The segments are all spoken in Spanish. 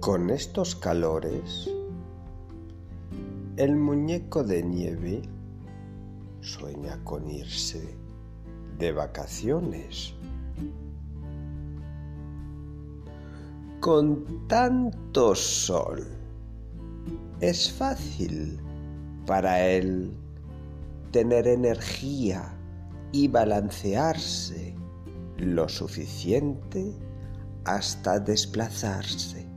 Con estos calores, el muñeco de nieve sueña con irse de vacaciones. Con tanto sol, es fácil para él tener energía y balancearse lo suficiente hasta desplazarse.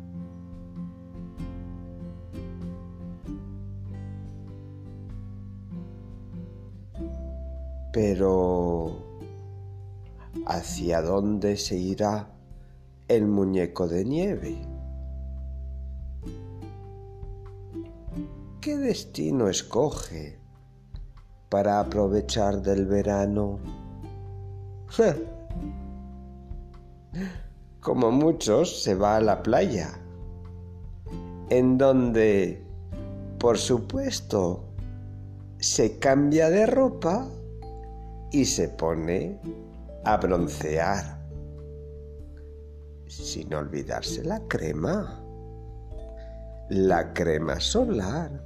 Pero, ¿hacia dónde se irá el muñeco de nieve? ¿Qué destino escoge para aprovechar del verano? Como muchos, se va a la playa, en donde, por supuesto, se cambia de ropa y se pone a broncear. Sin olvidarse la crema. La crema solar.